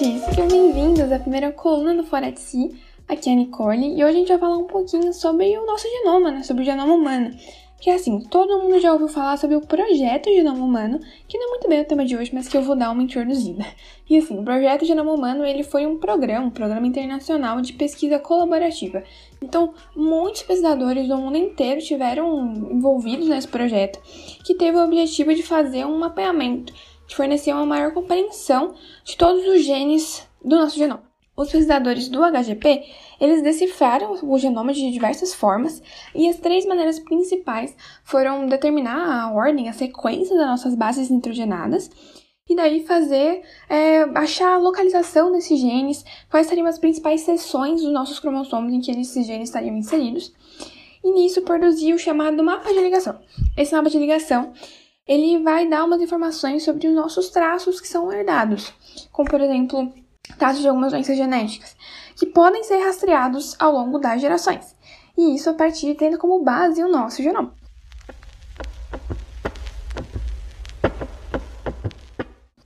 gente! Sejam bem-vindos à primeira coluna do Fora de Si. Aqui é a Nicole e hoje a gente vai falar um pouquinho sobre o nosso genoma, né? Sobre o genoma humano. Que assim, todo mundo já ouviu falar sobre o projeto Genoma Humano, que não é muito bem o tema de hoje, mas que eu vou dar uma introduzida. E assim, o projeto Genoma Humano, ele foi um programa, um programa internacional de pesquisa colaborativa. Então, muitos pesquisadores do mundo inteiro tiveram envolvidos nesse projeto, que teve o objetivo de fazer um mapeamento fornecer uma maior compreensão de todos os genes do nosso genoma. Os pesquisadores do HGP, eles decifraram o genoma de diversas formas e as três maneiras principais foram determinar a ordem, a sequência das nossas bases nitrogenadas e daí fazer, é, achar a localização desses genes, quais seriam as principais seções dos nossos cromossomos em que esses genes estariam inseridos. E nisso produzir o chamado mapa de ligação. Esse mapa de ligação ele vai dar umas informações sobre os nossos traços que são herdados, como por exemplo, traços de algumas doenças genéticas, que podem ser rastreados ao longo das gerações. E isso a partir de tendo como base o nosso genoma.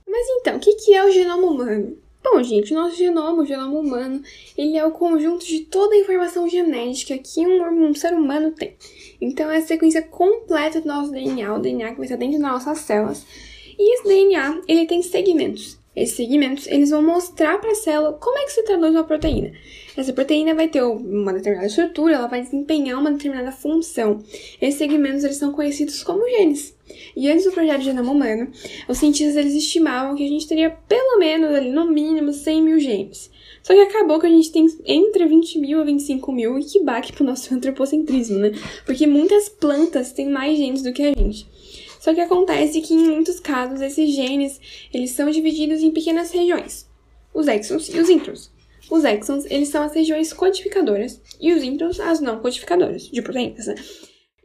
Mas então, o que é o genoma humano? Bom, gente, o nosso genoma, o genoma humano, ele é o conjunto de toda a informação genética que um, um ser humano tem. Então, é a sequência completa do nosso DNA, o DNA que vai estar dentro das nossas células. E esse DNA, ele tem segmentos. Esses segmentos, eles vão mostrar para a célula como é que se traduz uma proteína. Essa proteína vai ter uma determinada estrutura, ela vai desempenhar uma determinada função. Esses segmentos, eles são conhecidos como genes. E antes do projeto de genoma humano, os cientistas eles estimavam que a gente teria pelo menos ali, no mínimo 100 mil genes. Só que acabou que a gente tem entre 20 mil a 25 mil e que baque pro nosso antropocentrismo, né? Porque muitas plantas têm mais genes do que a gente. Só que acontece que em muitos casos esses genes eles são divididos em pequenas regiões, os exons e os introns. Os exons eles são as regiões codificadoras e os introns as não codificadoras de proteínas. Né?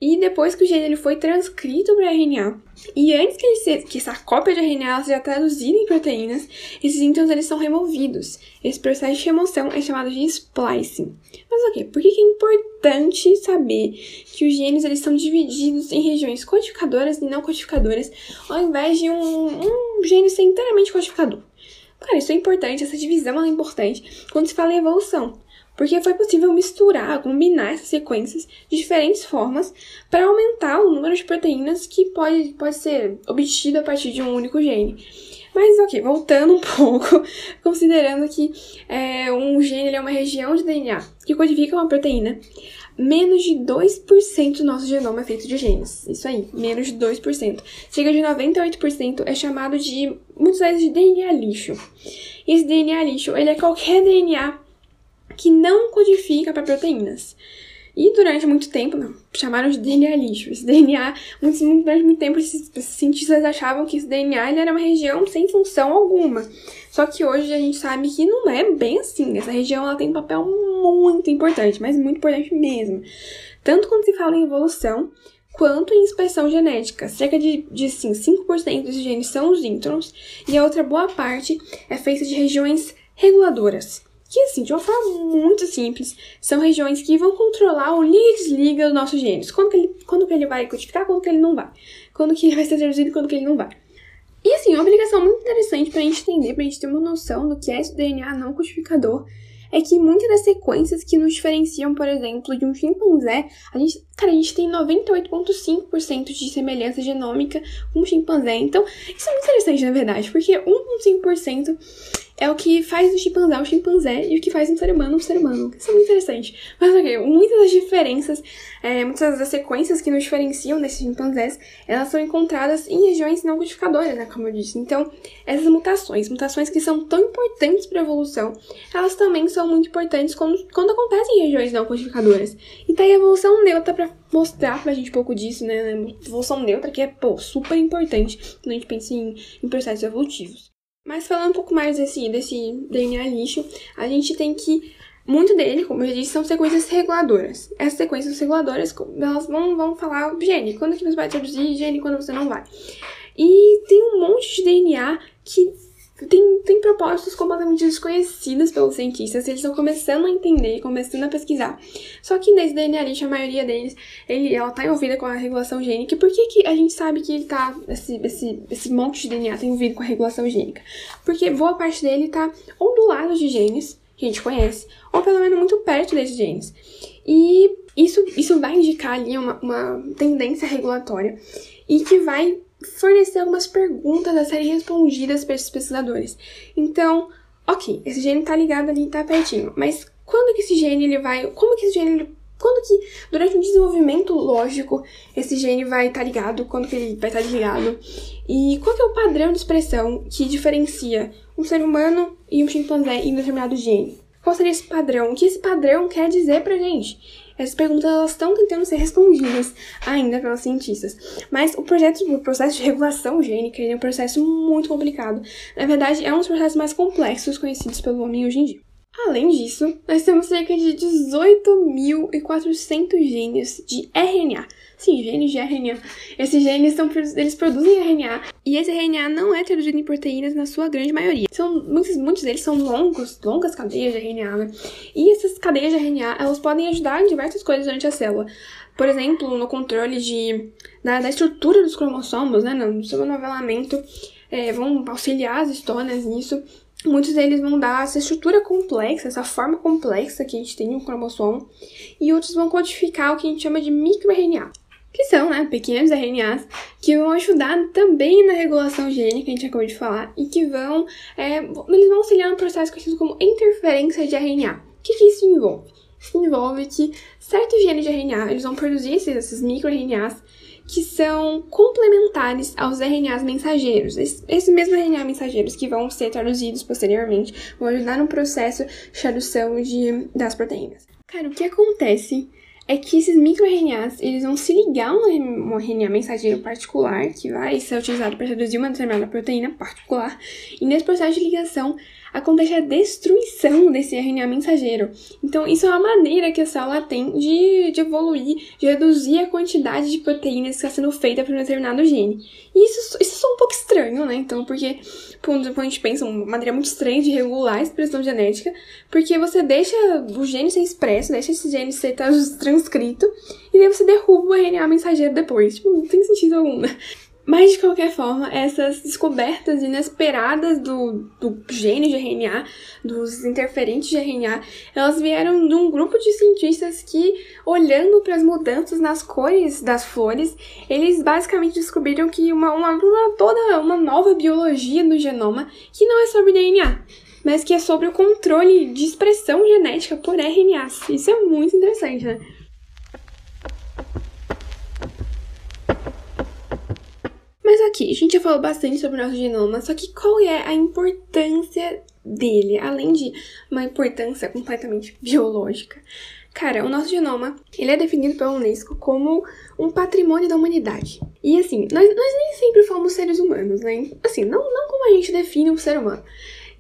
E depois que o gene ele foi transcrito para RNA, e antes que, se, que essa cópia de RNA seja traduzida em proteínas, esses introns eles são removidos. Esse processo de remoção é chamado de splicing. Mas ok, por que é importante saber que os genes eles são divididos em regiões codificadoras e não codificadoras, ao invés de um, um gene ser inteiramente codificador? Cara, isso é importante, essa divisão é importante quando se fala em evolução porque foi possível misturar, combinar essas sequências de diferentes formas para aumentar o número de proteínas que pode, pode ser obtido a partir de um único gene. Mas ok, voltando um pouco, considerando que é, um gene é uma região de DNA que codifica uma proteína, menos de 2% do nosso genoma é feito de genes. Isso aí, menos de 2%. Chega de 98% é chamado de, muitas vezes, de DNA lixo. Esse DNA lixo, ele é qualquer DNA que não codifica para proteínas. E durante muito tempo, não, chamaram de DNA lixo. Esse DNA, muito, durante muito tempo, esses, esses cientistas achavam que esse DNA era uma região sem função alguma. Só que hoje a gente sabe que não é bem assim. Essa região ela tem um papel muito importante, mas muito importante mesmo. Tanto quando se fala em evolução, quanto em inspeção genética. Cerca de, de sim, 5% dos genes são os introns, e a outra boa parte é feita de regiões reguladoras que, assim, de uma forma muito simples, são regiões que vão controlar o liga e desliga dos nossos genes. Quando que, ele, quando que ele vai codificar, quando que ele não vai. Quando que ele vai ser traduzido e quando que ele não vai. E, assim, uma obrigação muito interessante pra gente entender, pra gente ter uma noção do que é esse DNA não codificador, é que muitas das sequências que nos diferenciam, por exemplo, de um chimpanzé, a gente, cara, a gente tem 98,5% de semelhança genômica com um chimpanzé. Então, isso é muito interessante, na verdade, porque 1,5% é o que faz o chimpanzé um chimpanzé e o que faz um ser humano um ser humano. Isso é muito interessante. Mas ok, muitas das diferenças, é, muitas das sequências que nos diferenciam desses chimpanzés, elas são encontradas em regiões não codificadoras, né, como eu disse. Então, essas mutações, mutações que são tão importantes para a evolução, elas também são muito importantes quando, quando acontecem em regiões não codificadoras. E tá aí a evolução neutra para mostrar pra gente um pouco disso, né? Evolução neutra, que é, pô, super importante quando a gente pensa em, em processos evolutivos. Mas falando um pouco mais desse, desse DNA lixo, a gente tem que. Muito dele, como eu disse, são sequências reguladoras. Essas sequências reguladoras, elas vão, vão falar gene, quando que você vai traduzir, gene, quando você não vai. E tem um monte de DNA que tem, tem propósitos completamente desconhecidos pelos cientistas, eles estão começando a entender, começando a pesquisar. Só que nesse DNA a maioria deles, ele, ela tá envolvida com a regulação gênica. Por que, que a gente sabe que ele tá, esse, esse, esse monte de DNA tá envolvido com a regulação gênica? Porque boa parte dele tá ou do lado de genes, que a gente conhece, ou pelo menos muito perto desses genes. E isso, isso vai indicar ali uma, uma tendência regulatória e que vai fornecer algumas perguntas a serem respondidas esses pesquisadores. Então, ok, esse gene tá ligado ali, tá pertinho, mas quando que esse gene ele vai, como que esse gene ele, quando que durante o desenvolvimento lógico esse gene vai estar tá ligado, quando que ele vai estar tá desligado e qual que é o padrão de expressão que diferencia um ser humano e um chimpanzé em um determinado gene? Qual seria esse padrão? O que esse padrão quer dizer pra gente? Essas perguntas elas estão tentando ser respondidas ainda pelos cientistas. Mas o projeto, processo de regulação gênica é um processo muito complicado. Na verdade, é um dos processos mais complexos conhecidos pelo homem hoje em dia. Além disso, nós temos cerca de 18.400 genes de RNA. Sim, genes de RNA. Esses genes são, eles produzem RNA e esse RNA não é traduzido em proteínas na sua grande maioria. São, muitos, muitos deles são longos, longas cadeias de RNA, né? E essas cadeias de RNA, elas podem ajudar em diversas coisas durante a célula. Por exemplo, no controle de, da, da estrutura dos cromossomos, né? No seu novelamento, é, vão auxiliar as histórias nisso. Muitos deles vão dar essa estrutura complexa, essa forma complexa que a gente tem no cromossomo, e outros vão codificar o que a gente chama de microRNA, que são né, pequenos RNAs que vão ajudar também na regulação gênica, que a gente acabou de falar, e que vão, é, eles vão auxiliar no processo conhecido como interferência de RNA. O que, que isso envolve? Isso envolve que certos genes de RNA eles vão produzir esses, esses microRNAs que são complementares aos RNAs mensageiros. Esses mesmos RNA mensageiros que vão ser traduzidos posteriormente vão ajudar no processo de tradução de, das proteínas. Cara, o que acontece é que esses microRNAs eles vão se ligar a um RNA mensageiro particular que vai ser utilizado para traduzir uma determinada proteína particular, e nesse processo de ligação acontece a destruição desse RNA mensageiro. Então, isso é uma maneira que a célula tem de, de evoluir, de reduzir a quantidade de proteínas que está sendo feita para um determinado gene. E isso, isso é um pouco estranho, né? Então, porque quando a gente pensa uma maneira muito estranha de regular a expressão genética, porque você deixa o gene ser expresso, deixa esse gene ser transcrito, e daí você derruba o RNA mensageiro depois. Tipo, não tem sentido algum, né? Mas, de qualquer forma, essas descobertas inesperadas do, do gene de RNA, dos interferentes de RNA, elas vieram de um grupo de cientistas que, olhando para as mudanças nas cores das flores, eles basicamente descobriram que uma, uma, uma, toda uma nova biologia do genoma que não é sobre DNA, mas que é sobre o controle de expressão genética por RNAs. Isso é muito interessante, né? Mas aqui, a gente já falou bastante sobre o nosso genoma, só que qual é a importância dele, além de uma importância completamente biológica? Cara, o nosso genoma, ele é definido pela Unesco como um patrimônio da humanidade. E assim, nós, nós nem sempre fomos seres humanos, né? Assim, não, não como a gente define um ser humano.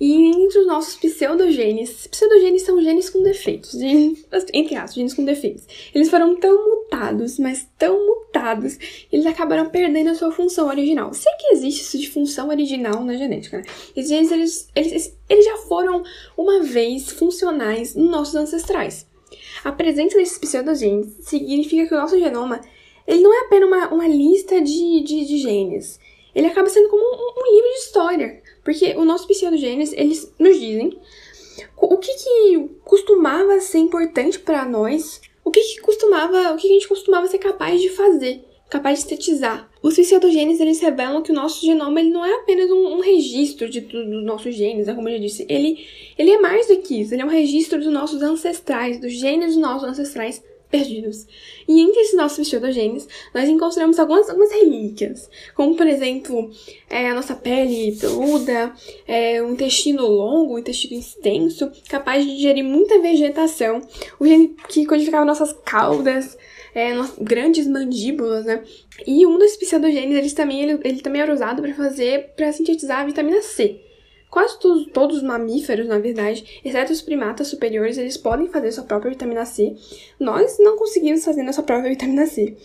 E entre os nossos pseudogenes, pseudogenes são genes com defeitos, genes, entre aspas, genes com defeitos. Eles foram tão mutados, mas tão mutados, eles acabaram perdendo a sua função original. Sei que existe isso de função original na genética, né? Esses genes, eles, eles, eles já foram uma vez funcionais nos nossos ancestrais. A presença desses pseudogenes significa que o nosso genoma, ele não é apenas uma, uma lista de, de, de genes. Ele acaba sendo como um, um livro de história porque o nosso pseudogenes, eles nos dizem o que, que costumava ser importante para nós, o que, que costumava, o que, que a gente costumava ser capaz de fazer, capaz de sintetizar. Os pseudogenes, eles revelam que o nosso genoma ele não é apenas um, um registro de, dos nossos genes, né, como eu já disse. Ele, ele é mais do que isso, ele é um registro dos nossos ancestrais, dos genes dos nossos ancestrais perdidos. E entre esses nossos pseudogenes, nós encontramos algumas, algumas relíquias, como por exemplo é, a nossa pele peluda, é, um intestino longo, um intestino extenso, capaz de digerir muita vegetação, o gene que codificava nossas caudas, é, grandes mandíbulas, né? E um desses pseudogenes, eles também, ele, ele também era usado para fazer, para sintetizar a vitamina C. Quase todos, todos os mamíferos, na verdade, exceto os primatas superiores, eles podem fazer sua própria vitamina C. Nós não conseguimos fazer nossa própria vitamina C.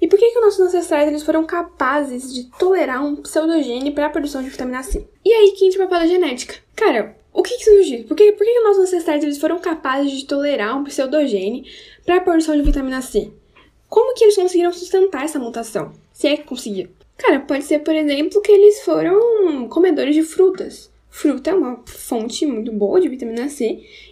E por que, que nossos ancestrais eles foram capazes de tolerar um pseudogene para a produção de vitamina C? E aí que entra o papel da genética. Cara, o que, que isso nos diz? Por que, por que, que nossos ancestrais eles foram capazes de tolerar um pseudogene para a produção de vitamina C? Como que eles conseguiram sustentar essa mutação? Se é que conseguiram. Cara, pode ser, por exemplo, que eles foram comedores de frutas. Fruta é uma fonte muito boa de vitamina C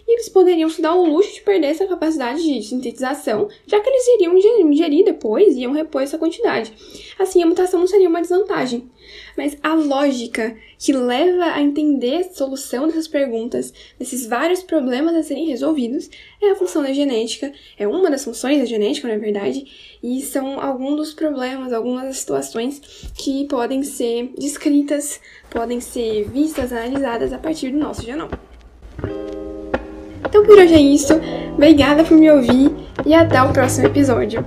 e eles poderiam se dar o luxo de perder essa capacidade de sintetização, já que eles iriam ingerir depois e iam repor essa quantidade. Assim, a mutação não seria uma desvantagem. Mas a lógica que leva a entender a solução dessas perguntas, desses vários problemas a serem resolvidos, é a função da genética, é uma das funções da genética, na verdade, e são alguns dos problemas, algumas das situações que podem ser descritas, podem ser vistas, analisadas a partir do nosso genoma. Então por hoje é isso, obrigada por me ouvir e até o próximo episódio.